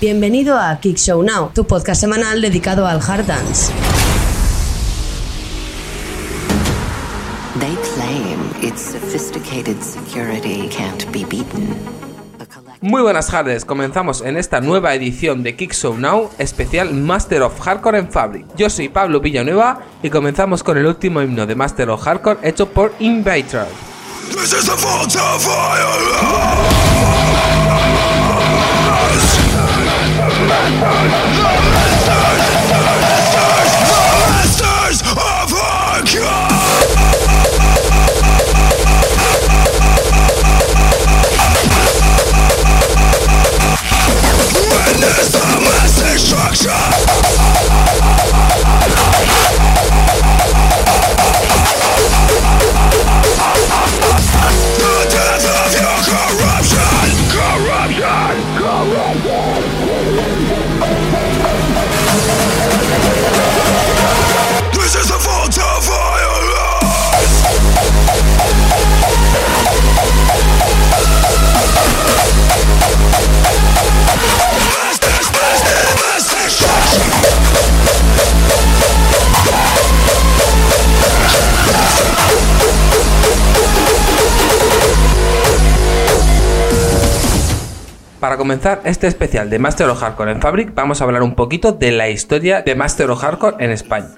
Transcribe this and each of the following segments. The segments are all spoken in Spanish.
Bienvenido a Kick Show Now, tu podcast semanal dedicado al hard dance. They claim its sophisticated security can't be beaten. Muy buenas tardes, comenzamos en esta nueva edición de Kick Show Now, especial Master of Hardcore en Fabric. Yo soy Pablo Villanueva y comenzamos con el último himno de Master of Hardcore hecho por Invader. This is the fault of violence. The comenzar este especial de Master of Hardcore en Fabric, vamos a hablar un poquito de la historia de Master of Hardcore en España.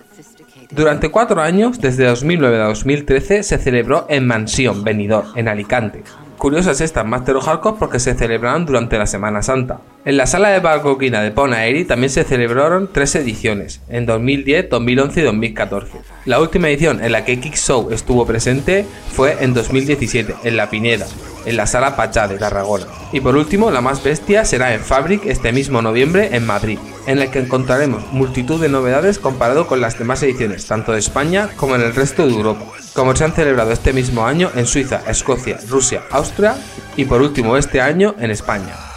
Durante cuatro años, desde 2009 a 2013, se celebró en Mansión, Benidorm, en Alicante. Curiosas estas Master of Hardcore porque se celebraron durante la Semana Santa. En la sala de Barcoquina de Ponaeri también se celebraron tres ediciones, en 2010, 2011 y 2014. La última edición en la que Kick Show estuvo presente fue en 2017, en La Pineda, en la sala Pachá de Tarragona. Y por último, la más bestia será en Fabric este mismo noviembre en Madrid, en el que encontraremos multitud de novedades comparado con las demás ediciones, tanto de España como en el resto de Europa, como se han celebrado este mismo año en Suiza, Escocia, Rusia, Austria y por último este año en España.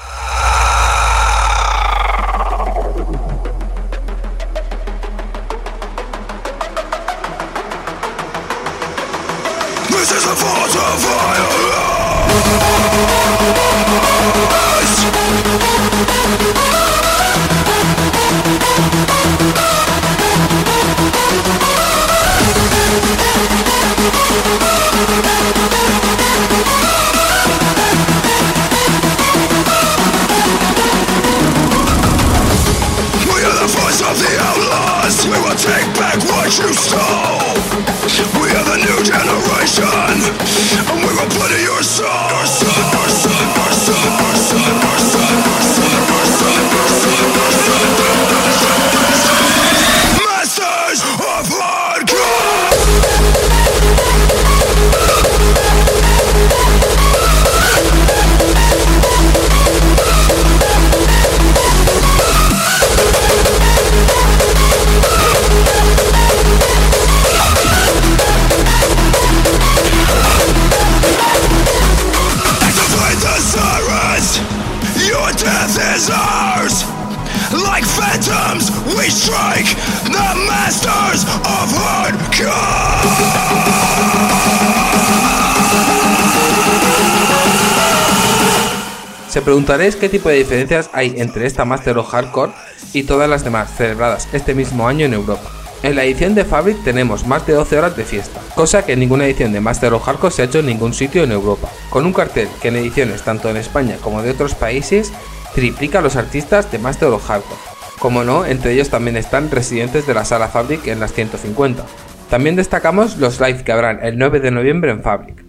Se preguntaréis qué tipo de diferencias hay entre esta Master of Hardcore y todas las demás celebradas este mismo año en Europa. En la edición de Fabric tenemos más de 12 horas de fiesta, cosa que en ninguna edición de Master of Hardcore se ha hecho en ningún sitio en Europa, con un cartel que en ediciones tanto en España como de otros países triplica a los artistas de Master of Hardcore. Como no, entre ellos también están residentes de la sala Fabric en las 150. También destacamos los live que habrán el 9 de noviembre en Fabric.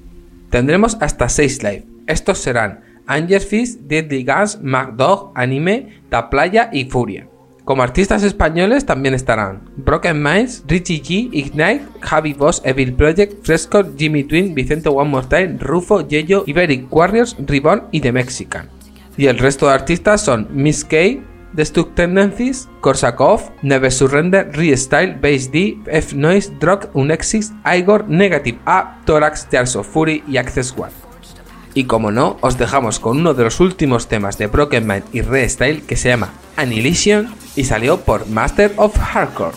Tendremos hasta 6 live. Estos serán Angel Fist, Deadly Gas, MacDog, Anime, Da Playa y Furia. Como artistas españoles también estarán Broken Minds, Richie G, Ignite, Javi Boss, Evil Project, Fresco, Jimmy Twin, Vicente One More Time, Rufo, Yeyo, Iberic Warriors, Ribbon y The Mexican. Y el resto de artistas son Miss K, The Stuck Tendencies, Korsakov, Never Surrender, Restyle, Base D, F Noise, Drog, Unexis, Igor, Negative A, Thorax, Jars of Fury y Access One. Y como no, os dejamos con uno de los últimos temas de Broken Mind y Restyle que se llama Annihilation y salió por Master of Hardcore.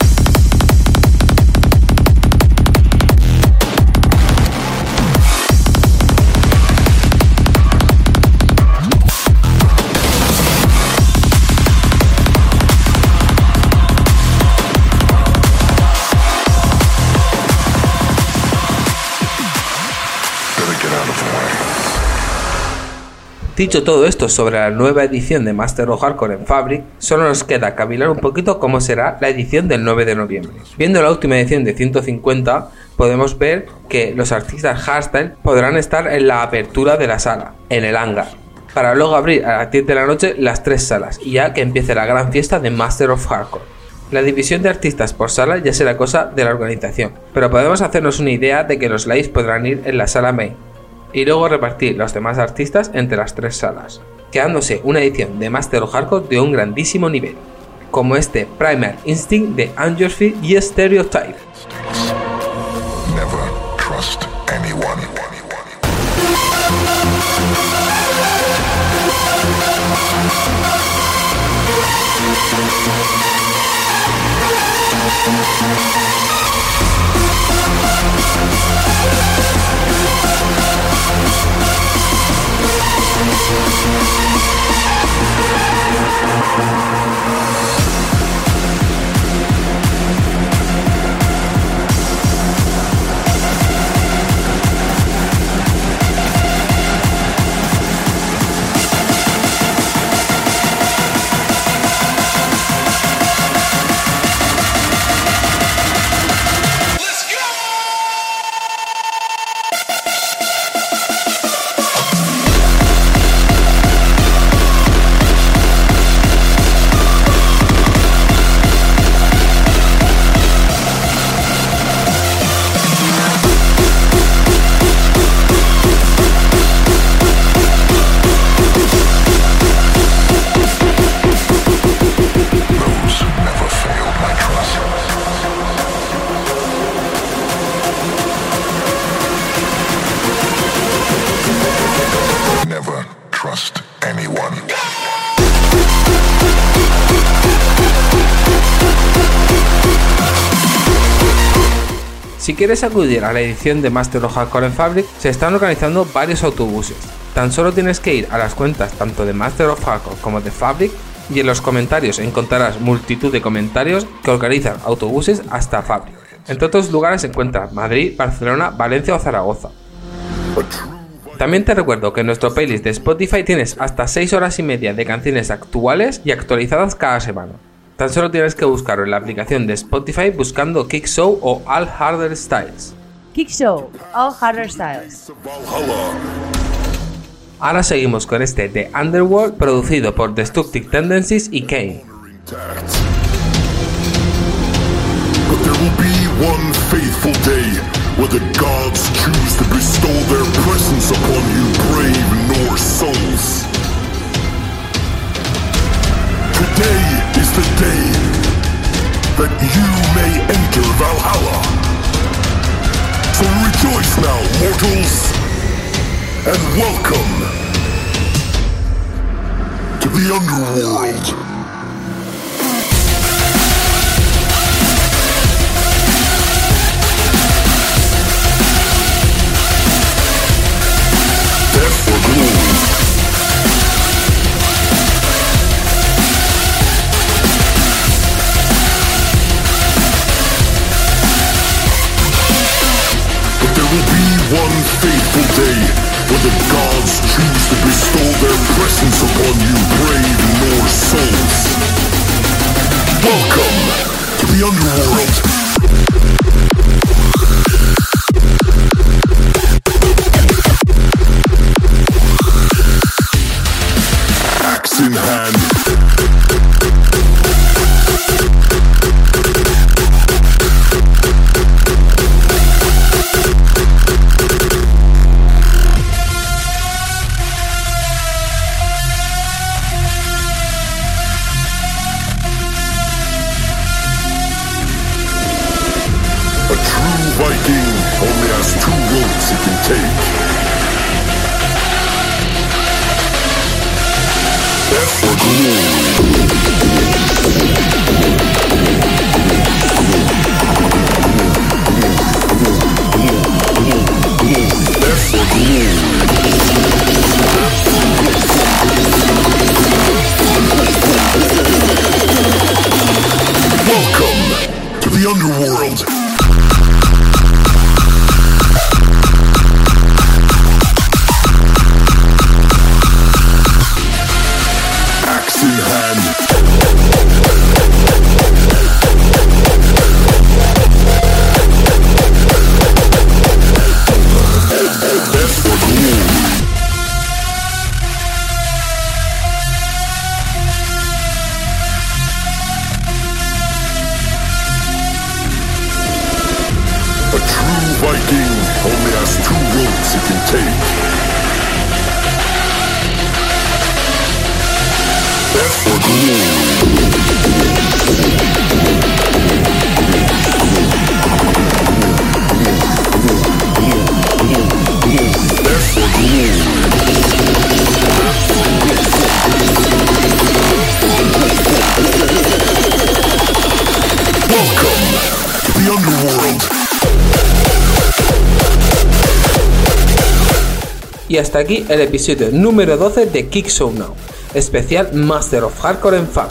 Dicho todo esto sobre la nueva edición de Master of Hardcore en Fabric, solo nos queda cavilar un poquito cómo será la edición del 9 de noviembre. Viendo la última edición de 150, podemos ver que los artistas hardstyle podrán estar en la apertura de la sala, en el hangar, para luego abrir a las 10 de la noche las tres salas y ya que empiece la gran fiesta de Master of Hardcore. La división de artistas por sala ya será cosa de la organización, pero podemos hacernos una idea de que los lives podrán ir en la sala main y luego repartir los demás artistas entre las tres salas, quedándose una edición de Master of Hardcore de un grandísimo nivel, como este Primer Instinct de Angersfield y Stereotype. Música Si quieres acudir a la edición de Master of Hardcore en Fabric, se están organizando varios autobuses. Tan solo tienes que ir a las cuentas tanto de Master of Hardcore como de Fabric y en los comentarios encontrarás multitud de comentarios que organizan autobuses hasta Fabric. Entre otros lugares se encuentran Madrid, Barcelona, Valencia o Zaragoza. También te recuerdo que en nuestro playlist de Spotify tienes hasta 6 horas y media de canciones actuales y actualizadas cada semana. Tan solo tienes que buscarlo en la aplicación de Spotify buscando Kick Show o All Harder Styles. Kick Show, All Harder Styles. Ahora seguimos con este The Underworld producido por Destructive Tendencies y Kane. intact. But there will be one faithful day where the gods choose to bestow their presence upon you, brave Norse souls. Today the day that you may enter Valhalla. So rejoice now, mortals, and welcome to the underworld. That's the groove. Hasta aquí el episodio número 12 de Kick Show Now, especial Master of Hardcore en Fab.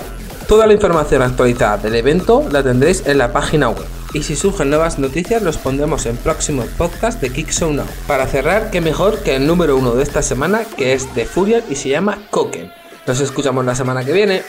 Toda la información actualizada del evento la tendréis en la página web. Y si surgen nuevas noticias los pondremos en próximos podcasts de Kick Show Now. Para cerrar, qué mejor que el número uno de esta semana que es de Furial y se llama Koken. Nos escuchamos la semana que viene.